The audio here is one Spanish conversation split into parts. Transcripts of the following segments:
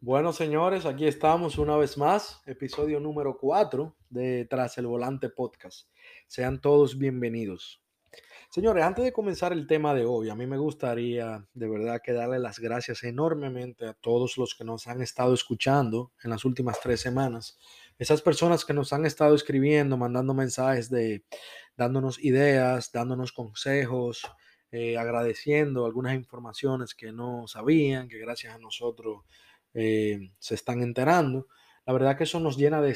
Bueno, señores, aquí estamos una vez más, episodio número 4 de Tras el Volante Podcast. Sean todos bienvenidos. Señores, antes de comenzar el tema de hoy, a mí me gustaría de verdad que darle las gracias enormemente a todos los que nos han estado escuchando en las últimas tres semanas. Esas personas que nos han estado escribiendo, mandando mensajes de dándonos ideas, dándonos consejos, eh, agradeciendo algunas informaciones que no sabían, que gracias a nosotros eh, se están enterando. La verdad que eso nos llena de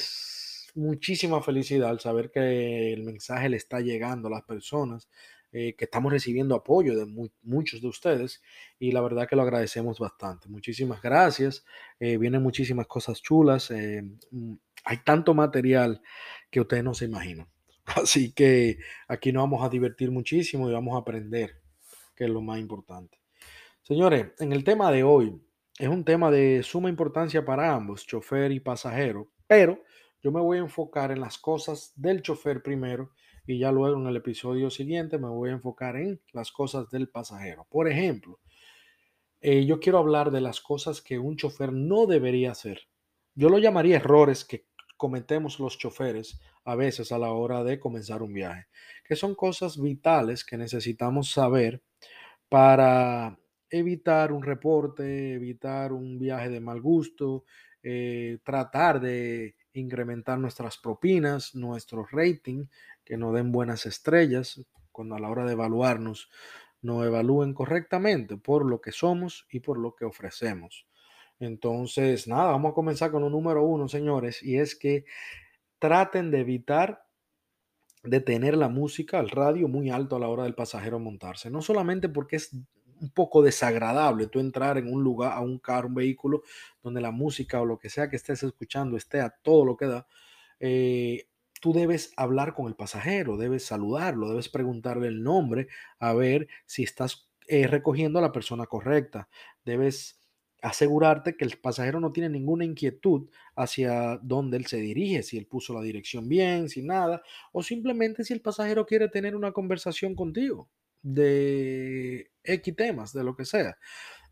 muchísima felicidad al saber que el mensaje le está llegando a las personas, eh, que estamos recibiendo apoyo de muchos de ustedes y la verdad que lo agradecemos bastante. Muchísimas gracias. Vienen muchísimas cosas chulas. Mm, hay tanto material que ustedes no se imaginan. Así que aquí nos vamos a divertir muchísimo y vamos a aprender, que es lo más importante. Señores, en el tema de hoy, es un tema de suma importancia para ambos, chofer y pasajero, pero yo me voy a enfocar en las cosas del chofer primero y ya luego en el episodio siguiente me voy a enfocar en las cosas del pasajero. Por ejemplo, eh, yo quiero hablar de las cosas que un chofer no debería hacer. Yo lo llamaría errores que cometemos los choferes a veces a la hora de comenzar un viaje, que son cosas vitales que necesitamos saber para evitar un reporte, evitar un viaje de mal gusto, eh, tratar de incrementar nuestras propinas, nuestro rating, que nos den buenas estrellas, cuando a la hora de evaluarnos nos evalúen correctamente por lo que somos y por lo que ofrecemos. Entonces, nada, vamos a comenzar con un número uno, señores, y es que traten de evitar de tener la música, el radio muy alto a la hora del pasajero montarse. No solamente porque es un poco desagradable tú entrar en un lugar, a un carro, un vehículo, donde la música o lo que sea que estés escuchando esté a todo lo que da, eh, tú debes hablar con el pasajero, debes saludarlo, debes preguntarle el nombre, a ver si estás eh, recogiendo a la persona correcta. Debes asegurarte que el pasajero no tiene ninguna inquietud hacia dónde él se dirige, si él puso la dirección bien, si nada, o simplemente si el pasajero quiere tener una conversación contigo de X temas, de lo que sea.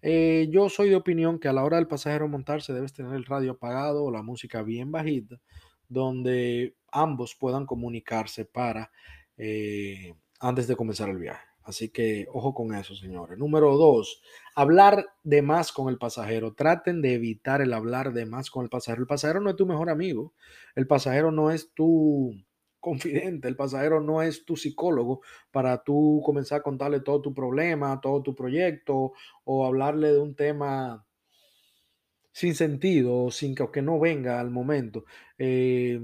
Eh, yo soy de opinión que a la hora del pasajero montarse debes tener el radio apagado o la música bien bajita, donde ambos puedan comunicarse para eh, antes de comenzar el viaje. Así que ojo con eso, señores. Número dos, hablar de más con el pasajero. Traten de evitar el hablar de más con el pasajero. El pasajero no es tu mejor amigo. El pasajero no es tu confidente, el pasajero no es tu psicólogo para tú comenzar a contarle todo tu problema, todo tu proyecto o hablarle de un tema sin sentido, sin que, que no venga al momento. Eh,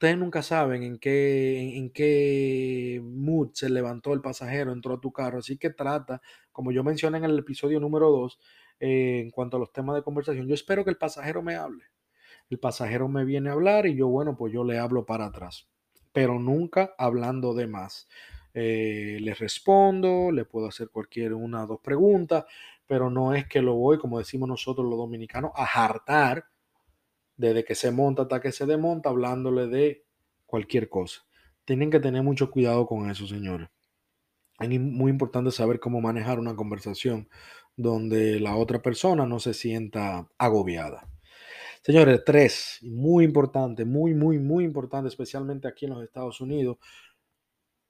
ustedes nunca saben en qué, en qué mood se levantó el pasajero, entró a tu carro, así que trata, como yo mencioné en el episodio número 2, eh, en cuanto a los temas de conversación, yo espero que el pasajero me hable. El pasajero me viene a hablar y yo, bueno, pues yo le hablo para atrás pero nunca hablando de más. Eh, le respondo, le puedo hacer cualquier una o dos preguntas, pero no es que lo voy, como decimos nosotros los dominicanos, a hartar desde que se monta hasta que se desmonta, hablándole de cualquier cosa. Tienen que tener mucho cuidado con eso, señores. Es muy importante saber cómo manejar una conversación donde la otra persona no se sienta agobiada. Señores, tres, muy importante, muy, muy, muy importante, especialmente aquí en los Estados Unidos,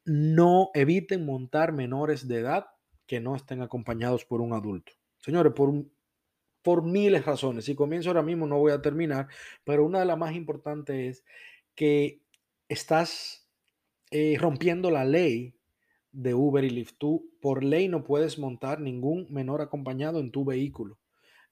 no eviten montar menores de edad que no estén acompañados por un adulto. Señores, por, por miles de razones. Si comienzo ahora mismo no voy a terminar, pero una de las más importantes es que estás eh, rompiendo la ley de Uber y Lyft. Tú por ley no puedes montar ningún menor acompañado en tu vehículo.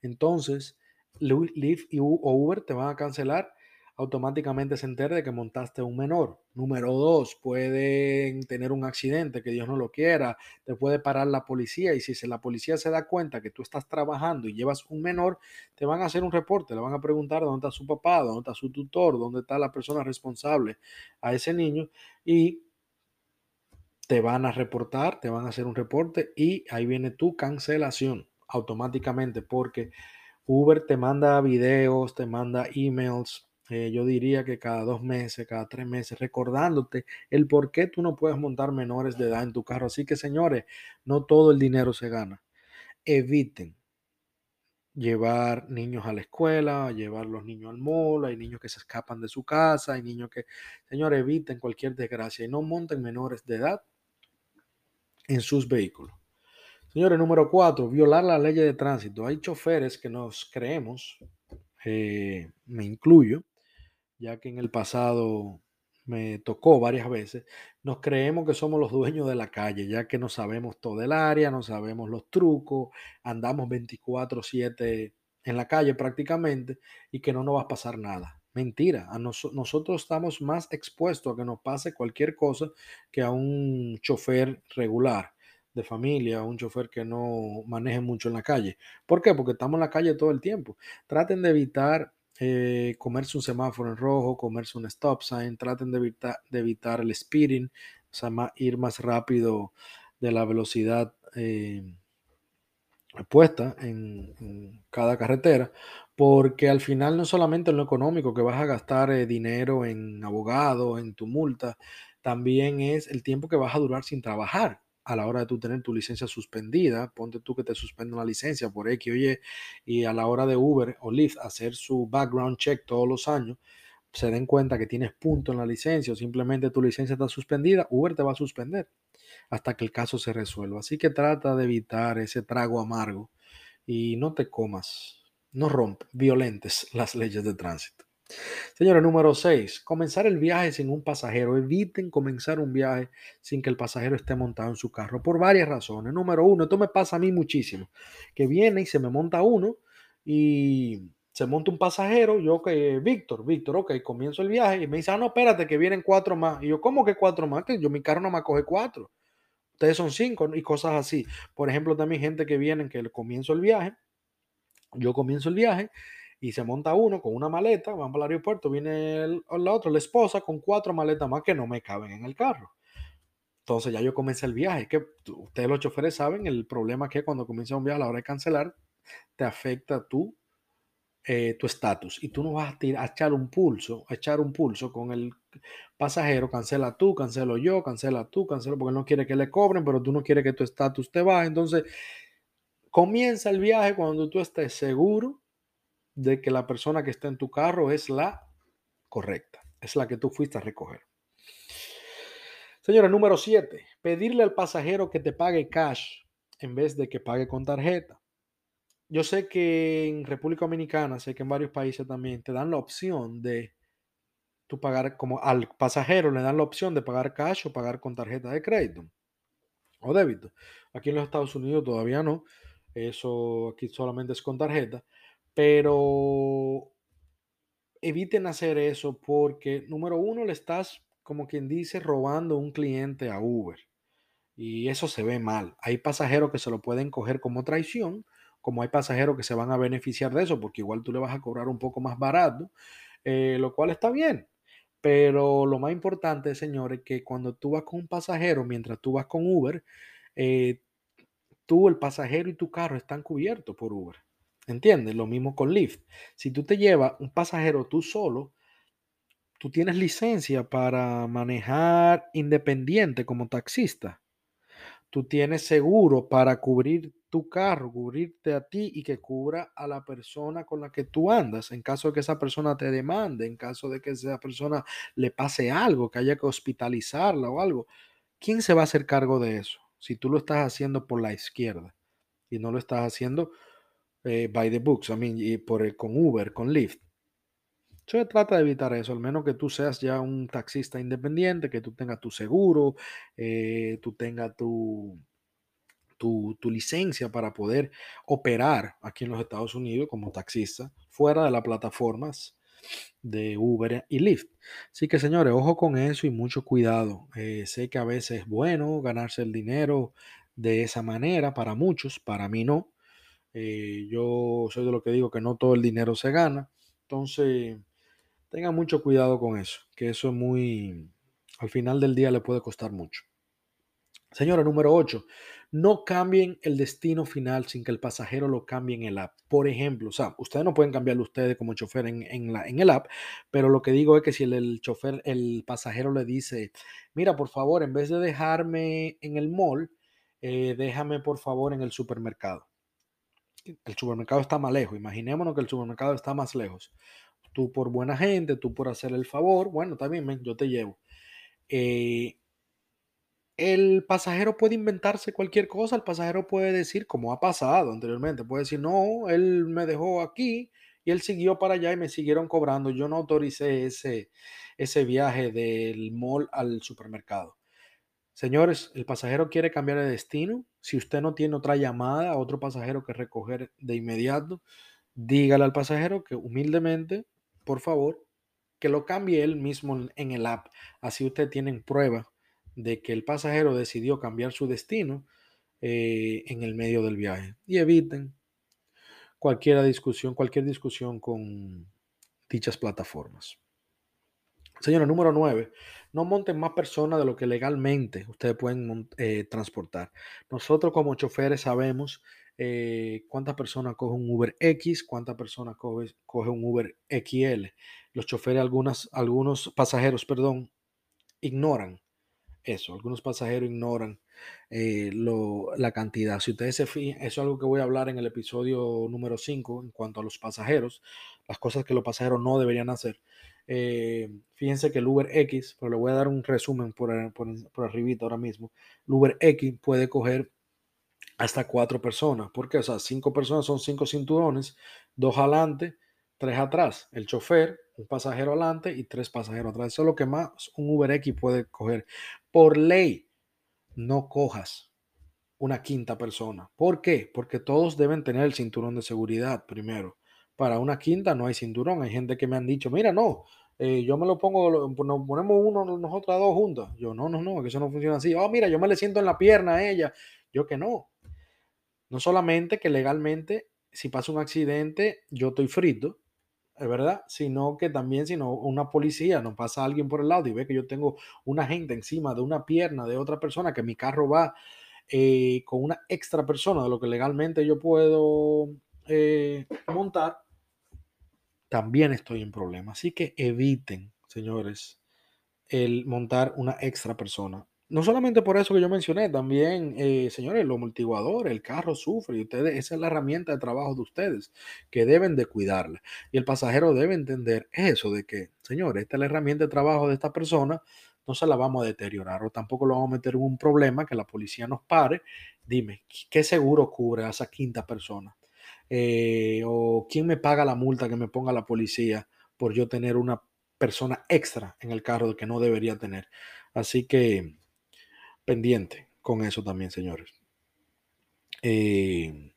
Entonces, Lyft o Uber te van a cancelar, automáticamente se entera de que montaste un menor. Número dos, pueden tener un accidente, que Dios no lo quiera, te puede parar la policía y si la policía se da cuenta que tú estás trabajando y llevas un menor, te van a hacer un reporte, le van a preguntar dónde está su papá, dónde está su tutor, dónde está la persona responsable a ese niño y te van a reportar, te van a hacer un reporte y ahí viene tu cancelación automáticamente porque Uber te manda videos, te manda emails eh, yo diría que cada dos meses, cada tres meses, recordándote el por qué tú no puedes montar menores de edad en tu carro. Así que, señores, no todo el dinero se gana. Eviten llevar niños a la escuela, llevar los niños al mall, hay niños que se escapan de su casa, hay niños que, señores, eviten cualquier desgracia y no monten menores de edad en sus vehículos. Señores, número cuatro, violar la ley de tránsito. Hay choferes que nos creemos, eh, me incluyo, ya que en el pasado me tocó varias veces, nos creemos que somos los dueños de la calle, ya que no sabemos todo el área, no sabemos los trucos, andamos 24/7 en la calle prácticamente y que no nos va a pasar nada. Mentira, a nosotros estamos más expuestos a que nos pase cualquier cosa que a un chofer regular de familia, un chofer que no maneje mucho en la calle. ¿Por qué? Porque estamos en la calle todo el tiempo. Traten de evitar eh, comerse un semáforo en rojo, comerse un stop sign, traten de evitar, de evitar el speeding, o sea, ir más rápido de la velocidad eh, puesta en, cada carretera, porque al final no solamente en lo económico que vas a gastar eh, dinero en abogado, en tu multa, también es el tiempo que vas a durar sin trabajar a la hora de tú tener tu licencia suspendida, ponte tú que te suspenden la licencia por X o Y, y a la hora de Uber o Lyft hacer su background check todos los años, se den cuenta que tienes punto en la licencia o simplemente tu licencia está suspendida, Uber te va a suspender hasta que el caso se resuelva. Así que trata de evitar ese trago amargo y no te comas, no rompes, violentes las leyes de tránsito. Señora, número 6. Comenzar el viaje sin un pasajero. Eviten comenzar un viaje sin que el pasajero esté montado en su carro por varias razones. Número uno, esto me pasa a mí muchísimo. Que viene y se me monta uno y se monta un pasajero. Yo, que Víctor, Víctor, ok, comienzo el viaje y me dice, ah, no, espérate, que vienen cuatro más. Y yo, ¿cómo que cuatro más? Que yo, mi carro no me coge cuatro. Ustedes son cinco y cosas así. Por ejemplo, también gente que viene que comienzo el viaje. Yo comienzo el viaje y se monta uno con una maleta, van para el aeropuerto, viene el, la otra, la esposa, con cuatro maletas más que no me caben en el carro. Entonces ya yo comencé el viaje. Que ustedes los choferes saben el problema que cuando comienza un viaje a la hora de cancelar, te afecta tu eh, tu estatus y tú no vas a, tirar, a echar un pulso, a echar un pulso con el pasajero, cancela tú, cancelo yo, cancela tú, cancelo porque no quiere que le cobren, pero tú no quieres que tu estatus te baje. Entonces, comienza el viaje cuando tú estés seguro de que la persona que está en tu carro es la correcta, es la que tú fuiste a recoger. Señora, número 7, pedirle al pasajero que te pague cash en vez de que pague con tarjeta. Yo sé que en República Dominicana, sé que en varios países también te dan la opción de tú pagar, como al pasajero le dan la opción de pagar cash o pagar con tarjeta de crédito o débito. Aquí en los Estados Unidos todavía no. Eso aquí solamente es con tarjeta. Pero eviten hacer eso porque, número uno, le estás, como quien dice, robando un cliente a Uber. Y eso se ve mal. Hay pasajeros que se lo pueden coger como traición, como hay pasajeros que se van a beneficiar de eso, porque igual tú le vas a cobrar un poco más barato, eh, lo cual está bien. Pero lo más importante, señores, que cuando tú vas con un pasajero, mientras tú vas con Uber, eh, tú, el pasajero y tu carro están cubiertos por Uber. ¿Entiendes? Lo mismo con Lyft. Si tú te llevas un pasajero tú solo, tú tienes licencia para manejar independiente como taxista. Tú tienes seguro para cubrir tu carro, cubrirte a ti y que cubra a la persona con la que tú andas. En caso de que esa persona te demande, en caso de que esa persona le pase algo, que haya que hospitalizarla o algo. ¿Quién se va a hacer cargo de eso? Si tú lo estás haciendo por la izquierda y no lo estás haciendo eh, by the books, I mean, y por con Uber, con Lyft. Se trata de evitar eso, al menos que tú seas ya un taxista independiente, que tú tengas tu seguro, eh, tú tengas tu, tu, tu, licencia para poder operar aquí en los Estados Unidos como taxista, fuera de las plataformas de Uber y Lyft. Así que señores, ojo con eso y mucho cuidado. Eh, sé que a veces es bueno ganarse el dinero de esa manera, para muchos, para mí no. Eh, yo soy de lo que digo que no todo el dinero se gana. Entonces, tengan mucho cuidado con eso, que eso es muy, al final del día le puede costar mucho. Señora, número 8, no cambien el destino final sin que el pasajero lo cambie en el app. Por ejemplo, o sea, ustedes no pueden cambiarlo ustedes como chofer en, la, en el app, pero lo que digo es que si el, chofer, el pasajero le dice, mira, por favor, en vez de dejarme en el mall, eh, déjame por favor en el supermercado. El supermercado está más lejos. Imaginémonos que el supermercado está más lejos. Tú por buena gente, tú por hacer el favor, bueno, también yo te llevo. Eh, el pasajero puede inventarse cualquier cosa, el pasajero puede decir, como ha pasado anteriormente, puede decir, no, él me dejó aquí y él siguió para allá y me siguieron cobrando. Yo no autoricé ese, ese viaje del mall al supermercado. Señores, el pasajero quiere cambiar de destino. Si usted no tiene otra llamada, otro pasajero que recoger de inmediato, dígale al pasajero que humildemente, por favor, que lo cambie él mismo en el app. Así usted tiene prueba de que el pasajero decidió cambiar su destino eh, en el medio del viaje y eviten cualquier discusión, cualquier discusión con dichas plataformas. Señora, número 9. No monten más personas de lo que legalmente ustedes pueden eh, transportar. Nosotros como choferes sabemos eh, cuántas personas coge un Uber X, cuántas personas coge, un Uber XL. Los choferes, algunas, algunos pasajeros, perdón, ignoran eso. Algunos pasajeros ignoran eh, la cantidad. Si ustedes se fijan, eso es algo que voy a hablar en el episodio número 5 en cuanto a los pasajeros, las cosas que los pasajeros no deberían hacer. Eh, fíjense que el Uber X, pero le voy a dar un resumen por, por, por arribita ahora mismo. El Uber X puede coger hasta cuatro personas. porque O sea, cinco personas son cinco cinturones, dos adelante, tres atrás. El chofer, un pasajero adelante y tres pasajeros atrás. Eso es lo que más un Uber X puede coger. Por ley, no cojas una quinta persona. ¿Por qué? Porque todos deben tener el cinturón de seguridad primero. Para una quinta no hay cinturón. Hay gente que me han dicho, mira, no, eh, yo me lo pongo, nos ponemos uno, nosotras dos juntas. Yo, no, no, no, que eso no funciona así. Oh, mira, yo me le siento en la pierna a ella. Yo que no. No solamente que legalmente, si pasa un accidente, yo estoy frito, es verdad, sino que también si una policía no pasa alguien por el lado y ve que yo tengo una gente encima de una pierna de otra persona, que mi carro va eh, con una extra persona de lo que legalmente yo puedo eh, montar, también estoy en problema. Así que eviten, señores, el montar una extra persona. No solamente por eso que yo mencioné, también, eh, señores, los amortiguadores, el carro sufre y ustedes, esa es la herramienta de trabajo de ustedes, que deben de cuidarla. Y el pasajero debe entender eso de que, señores, esta es la herramienta de trabajo de esta persona, no se la vamos a deteriorar o tampoco lo vamos a meter en un problema que la policía nos pare. Dime, ¿qué seguro cubre a esa quinta persona? Eh, o quién me paga la multa que me ponga la policía por yo tener una persona extra en el carro que no debería tener. Así que pendiente con eso también, señores. Eh,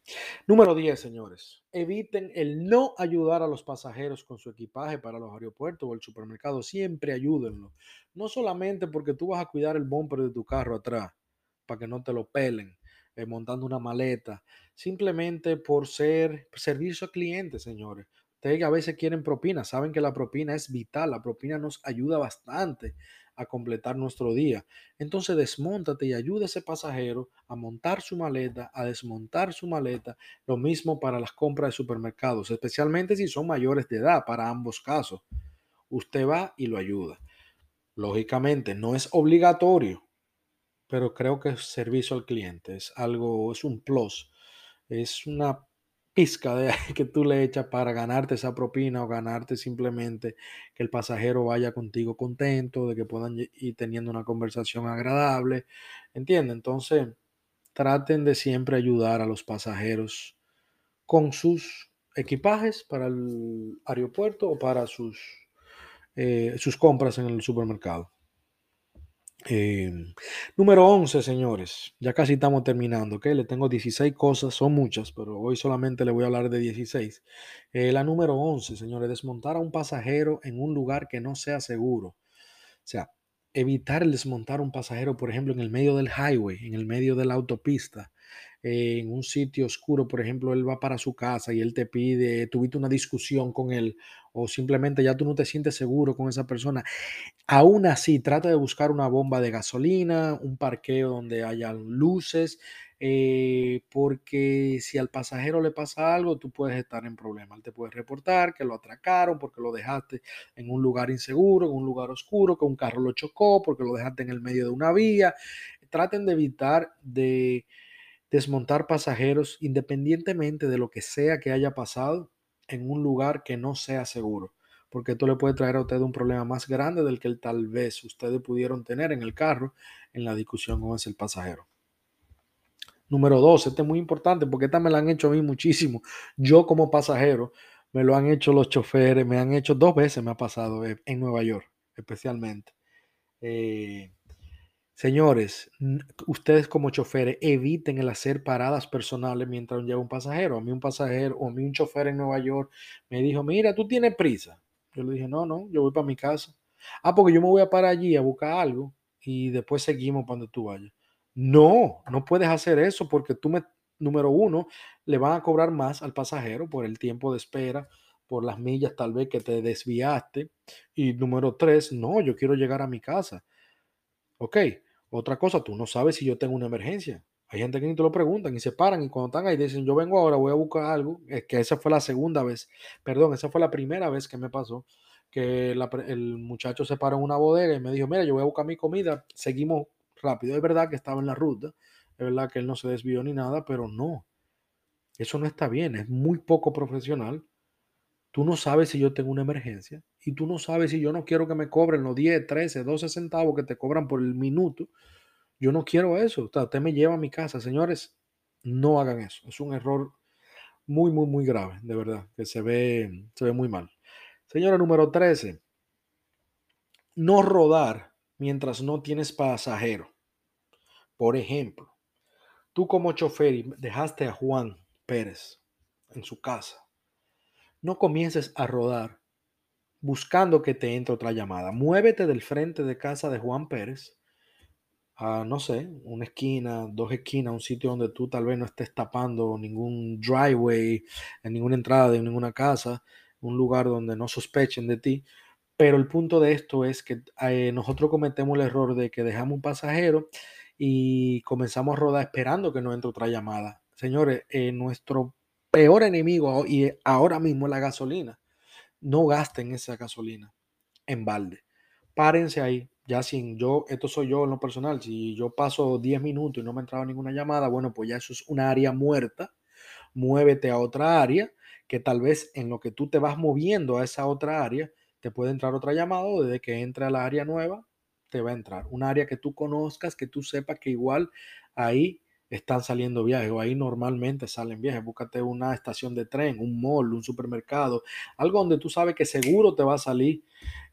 número 10, señores. Eviten el no ayudar a los pasajeros con su equipaje para los aeropuertos o el supermercado. Siempre ayúdenlo. No solamente porque tú vas a cuidar el bumper de tu carro atrás, para que no te lo pelen, eh, montando una maleta. Simplemente por ser servicio al cliente, señores. Ustedes a veces quieren propina, saben que la propina es vital, la propina nos ayuda bastante a completar nuestro día. Entonces desmontate y ayuda a ese pasajero a montar su maleta, a desmontar su maleta. Lo mismo para las compras de supermercados, especialmente si son mayores de edad, para ambos casos. Usted va y lo ayuda. Lógicamente, no es obligatorio, pero creo que es servicio al cliente, es algo, es un plus, es una pizca de que tú le echas para ganarte esa propina o ganarte simplemente que el pasajero vaya contigo contento, de que puedan ir teniendo una conversación agradable, ¿entiendes? Entonces, traten de siempre ayudar a los pasajeros con sus equipajes para el aeropuerto o para sus, eh, sus compras en el supermercado. Em, número 11, señores. Ya casi estamos terminando, ¿ok? Le tengo 16 cosas, son muchas, pero hoy solamente le voy a hablar de 16. Eh, la número 11, señores, desmontar a un pasajero en un lugar que no sea seguro. O sea, evitar desmontar a un pasajero, por ejemplo, en el medio del highway, en el medio de la autopista, en un sitio oscuro, por ejemplo, él va para su casa y él te pide, tuviste una discusión con él o simplemente ya tú no te sientes seguro con esa persona, aún así trata de buscar una bomba de gasolina, un parqueo donde haya luces, eh, porque si al pasajero le pasa algo, tú puedes estar en problema. Él te puede reportar que lo atracaron porque lo dejaste en un lugar inseguro, en un lugar oscuro, que un carro lo chocó, porque lo dejaste en el medio de una vía. Traten de evitar de desmontar pasajeros independientemente de lo que sea que haya pasado en un lugar que no sea seguro porque esto le puede traer a usted un problema más grande del que tal vez ustedes pudieron tener en el carro en la discusión con ese pasajero. Número dos, este es muy importante porque esta me la han hecho a mí muchísimo. Yo como pasajero, me lo han hecho los choferes, me han hecho dos veces, me ha pasado eh, en Nueva York, especialmente. Eh, señores, ustedes como choferes eviten el hacer paradas personales mientras lleva un pasajero. A mí un pasajero o a mí un chofer en Nueva York me dijo, mira, tú tienes prisa. Yo le dije, no, no, yo voy para mi casa. Ah, porque yo me voy a parar allí a buscar algo y después seguimos cuando tú vayas. No, no puedes hacer eso porque tú me, número uno, le van a cobrar más al pasajero por el tiempo de espera, por las millas tal vez que te desviaste. Y número tres, no, yo quiero llegar a mi casa. Ok, otra cosa, tú no sabes si yo tengo una emergencia. Hay gente que ni te lo preguntan y se paran y cuando están ahí dicen, yo vengo ahora, voy a buscar algo. Es que esa fue la segunda vez, perdón, esa fue la primera vez que me pasó, que el muchacho se paró en una bodega y me dijo, mira, yo voy a buscar mi comida, seguimos rápido. Es verdad que estaba en la ruta, es verdad que él no se desvió ni nada, pero no, eso no está bien, es muy poco profesional. Tú no sabes si yo tengo una emergencia y tú no sabes si yo no quiero que me cobren los 10, 13, 12 centavos que te cobran por el minuto yo no quiero eso. usted me lleva a mi casa. Señores, no hagan eso. Es un error muy, muy, muy grave, de verdad, que se ve, se ve muy mal. Señora número 13. No rodar mientras no tienes pasajero. Por ejemplo, tú como chofer dejaste a Juan Pérez en su casa. No comiences a rodar buscando que te entre otra llamada. Muévete del frente de casa de Juan Pérez no sé, una esquina, dos esquinas, un sitio donde tú tal vez no estés tapando ningún driveway, en ninguna entrada de ninguna casa, un lugar donde no sospechen de ti. Pero el punto de esto es que eh, nosotros cometemos el error de que dejamos un pasajero y comenzamos a rodar esperando que nos entre otra llamada. Señores, eh, nuestro peor enemigo y ahora mismo es la gasolina. No gasten esa gasolina en balde. Párense ahí, ya sin yo, esto soy yo en lo personal, si yo paso 10 minutos y no me ha entrado ninguna llamada, bueno, pues ya eso es una área muerta. Muévete a otra área que tal vez en lo que tú te vas moviendo a esa otra área, te puede entrar otra llamada desde que entre a la área nueva, te va a entrar. Un área que tú conozcas, que tú sepas que igual ahí están saliendo viajes o ahí normalmente salen viajes. Búscate una estación de tren, un mall, un supermercado, algo donde tú sabes que seguro te va a salir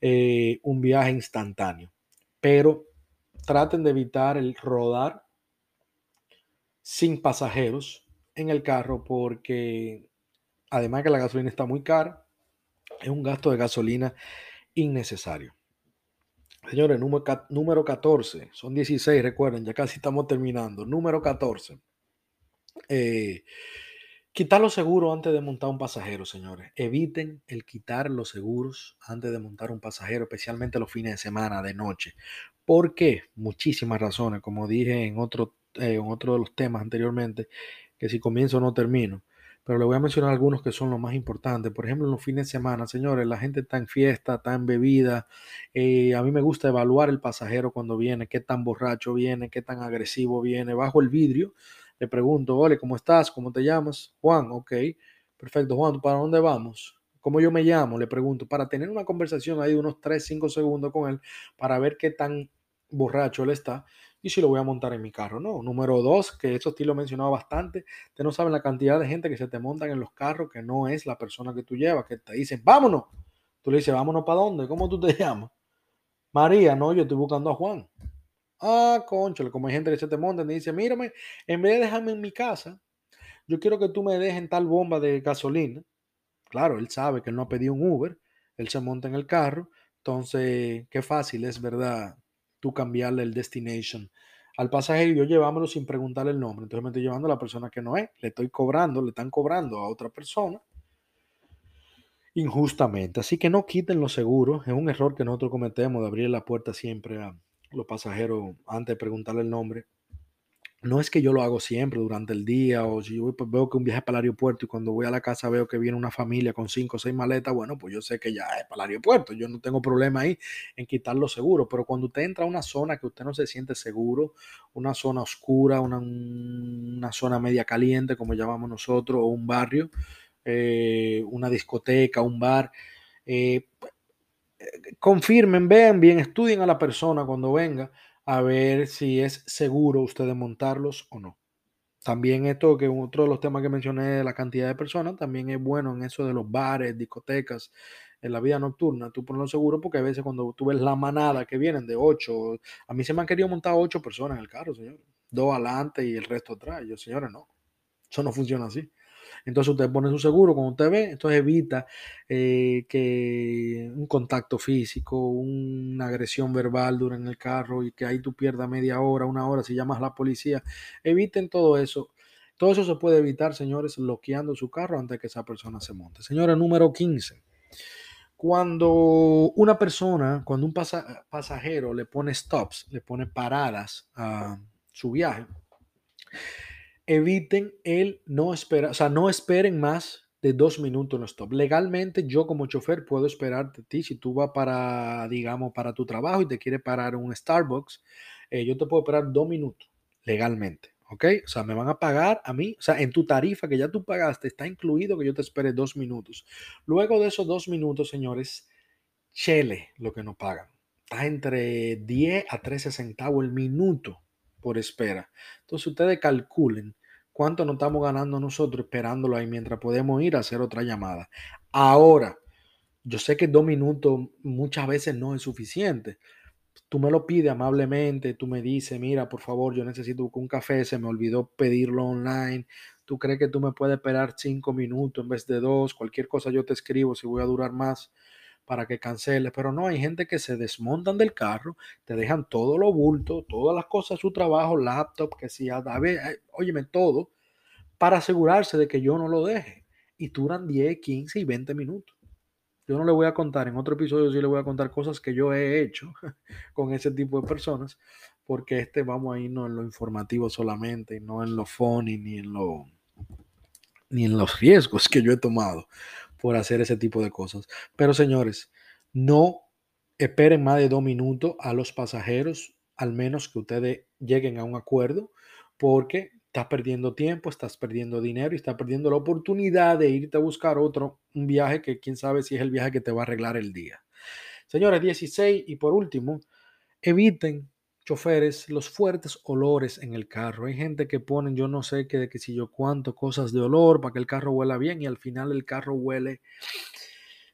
eh, un viaje instantáneo pero traten de evitar el rodar sin pasajeros en el carro porque además que la gasolina está muy cara, es un gasto de gasolina innecesario. Señores, número, número 14, son 16, recuerden, ya casi estamos terminando. Número 14. Eh, Quitar los seguros antes de montar un pasajero, señores. Eviten el quitar los seguros antes de montar un pasajero, especialmente los fines de semana, de noche. ¿Por qué? Muchísimas razones, como dije en otro, eh, en otro de los temas anteriormente, que si comienzo no termino. Pero le voy a mencionar algunos que son los más importantes. Por ejemplo, los fines de semana, señores, la gente está en fiesta, está en bebida. Eh, a mí me gusta evaluar el pasajero cuando viene, qué tan borracho viene, qué tan agresivo viene, bajo el vidrio le pregunto, hola, ¿cómo estás? ¿Cómo te llamas? Juan, ok. Perfecto, Juan, ¿para dónde vamos? ¿Cómo yo me llamo? Le pregunto, para tener una conversación ahí de unos 3, 5 segundos con él, para ver qué tan borracho él está y si lo voy a montar en mi carro. No, número dos, que eso sí lo he mencionado bastante, te no saben la cantidad de gente que se te montan en los carros que no es la persona que tú llevas, que te dicen, vámonos. Tú le dices, vámonos para dónde, ¿cómo tú te llamas? María, no, yo estoy buscando a Juan. Ah, conchale, como hay gente que se te monta y dice, mírame, en vez de dejarme en mi casa, yo quiero que tú me dejes en tal bomba de gasolina. Claro, él sabe que él no ha pedido un Uber, él se monta en el carro, entonces, qué fácil es, ¿verdad? Tú cambiarle el destination al pasajero y yo llevámoslo sin preguntarle el nombre. Entonces me estoy llevando a la persona que no es, le estoy cobrando, le están cobrando a otra persona injustamente. Así que no quiten los seguros, es un error que nosotros cometemos de abrir la puerta siempre a los pasajeros antes de preguntarle el nombre. No es que yo lo hago siempre durante el día o si yo pues, veo que un viaje para el aeropuerto y cuando voy a la casa veo que viene una familia con cinco o seis maletas, bueno, pues yo sé que ya es para el aeropuerto, yo no tengo problema ahí en quitar los seguros, pero cuando usted entra a una zona que usted no se siente seguro, una zona oscura, una, una zona media caliente, como llamamos nosotros, o un barrio, eh, una discoteca, un bar, eh, confirmen, vean bien, estudien a la persona cuando venga a ver si es seguro ustedes montarlos o no. También esto, que otro de los temas que mencioné, la cantidad de personas, también es bueno en eso de los bares, discotecas, en la vida nocturna, tú ponlo seguro porque a veces cuando tú ves la manada que vienen de ocho, a mí se me han querido montar ocho personas en el carro, señor. Dos adelante y el resto atrás. Yo, señores, no. Eso no funciona así. Entonces usted pone su seguro cuando usted ve, entonces evita eh, que un contacto físico, una agresión verbal durante el carro y que ahí tú pierdas media hora, una hora si llamas a la policía. Eviten todo eso. Todo eso se puede evitar, señores, bloqueando su carro antes que esa persona se monte. Señora, número 15. Cuando una persona, cuando un pasajero le pone stops, le pone paradas a su viaje, eviten el no esperar, o sea, no esperen más de dos minutos en stop. Legalmente, yo como chofer puedo esperar de ti si tú vas para, digamos, para tu trabajo y te quiere parar un Starbucks, eh, yo te puedo esperar dos minutos legalmente. ¿Ok? O sea, me van a pagar a mí, o sea, en tu tarifa que ya tú pagaste, está incluido que yo te espere dos minutos. Luego de esos dos minutos, señores, chele lo que nos pagan. Está entre 10 a 13 centavos el minuto por espera. Entonces ustedes calculen cuánto nos estamos ganando nosotros esperándolo ahí mientras podemos ir a hacer otra llamada. Ahora, yo sé que dos minutos muchas veces no es suficiente. Tú me lo pides amablemente, tú me dices, mira, por favor, yo necesito un café, se me olvidó pedirlo online. Tú crees que tú me puedes esperar cinco minutos en vez de dos, cualquier cosa yo te escribo si voy a durar más para que canceles, pero no, hay gente que se desmontan del carro, te dejan todo lo bulto, todas las cosas su trabajo, laptop, que si, a ver, óyeme, todo, para asegurarse de que yo no lo deje. Y duran 10, 15 y 20 minutos. Yo no le voy a contar, en otro episodio sí le voy a contar cosas que yo he hecho con ese tipo de personas, porque este vamos a irnos en lo informativo solamente, y no en lo funny, ni en lo ni en los riesgos que yo he tomado por hacer ese tipo de cosas. Pero señores, no esperen más de dos minutos a los pasajeros, al menos que ustedes lleguen a un acuerdo, porque estás perdiendo tiempo, estás perdiendo dinero y estás perdiendo la oportunidad de irte a buscar otro, un viaje que quién sabe si es el viaje que te va a arreglar el día. Señores, 16 y por último, eviten choferes los fuertes olores en el carro. Hay gente que ponen, yo no sé qué, de que si yo cuánto cosas de olor para que el carro huela bien y al final el carro huele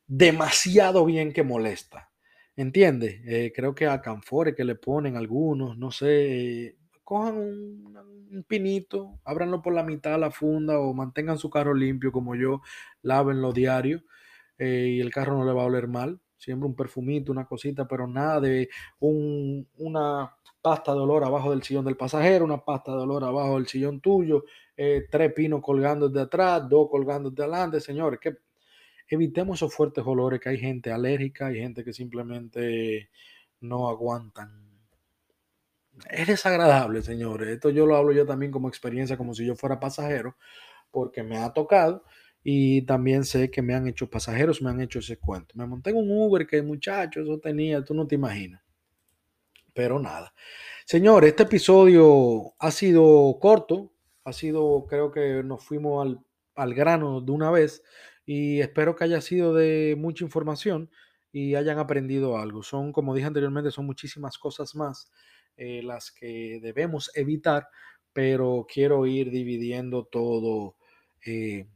demasiado bien que molesta. ¿Entiende? Eh, creo que a canfore que le ponen algunos, no sé, cojan un, pinito, ábranlo por la mitad la funda o mantengan su carro limpio como yo, lávenlo diario eh, y el carro no le va a oler mal. Siempre un perfumito, una cosita, pero nada de un, una pasta de olor abajo del sillón del pasajero, una pasta de olor abajo del sillón tuyo, eh, tres pinos colgando de atrás, dos colgando de adelante, señores, que evitemos esos fuertes olores que hay gente alérgica, hay gente que simplemente no aguantan. Es desagradable, señores. Esto yo lo hablo yo también como experiencia, como si yo fuera pasajero, porque me ha tocado y también sé que me han hecho pasajeros, me han hecho ese cuento. Me monté en un Uber que muchacho, eso tenía, tú no te imaginas pero nada. Señor, este episodio ha sido corto, ha sido, creo que nos fuimos al, grano de una vez y espero que haya sido de mucha información y hayan aprendido algo. Son, como dije anteriormente, son muchísimas cosas más eh, las que debemos evitar, pero quiero ir dividiendo todo eh,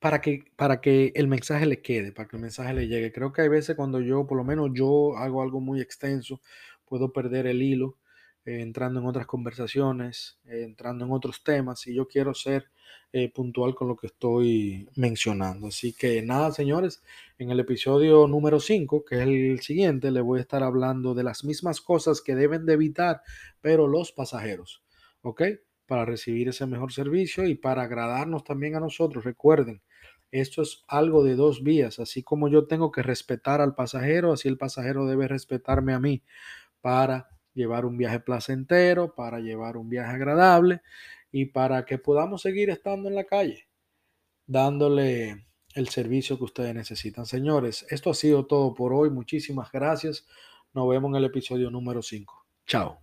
para, que, para que el mensaje le quede, para que el mensaje le llegue. Creo que hay veces cuando yo, por lo menos yo hago algo muy extenso, puedo perder el hilo eh, entrando en otras conversaciones, eh, entrando en otros temas y yo quiero ser eh, puntual con lo que estoy mencionando. Así que nada, señores, en el episodio número 5, que es el siguiente, le voy a estar hablando de las mismas cosas que deben de evitar, pero los pasajeros, ¿ok? Para recibir ese mejor servicio y para agradarnos también a nosotros. Recuerden, esto es algo de dos vías, así como yo tengo que respetar al pasajero, así el pasajero debe respetarme a mí para llevar un viaje placentero, para llevar un viaje agradable y para que podamos seguir estando en la calle, dándole el servicio que ustedes necesitan. Señores, esto ha sido todo por hoy. Muchísimas gracias. Nos vemos en el episodio número 5. Chao.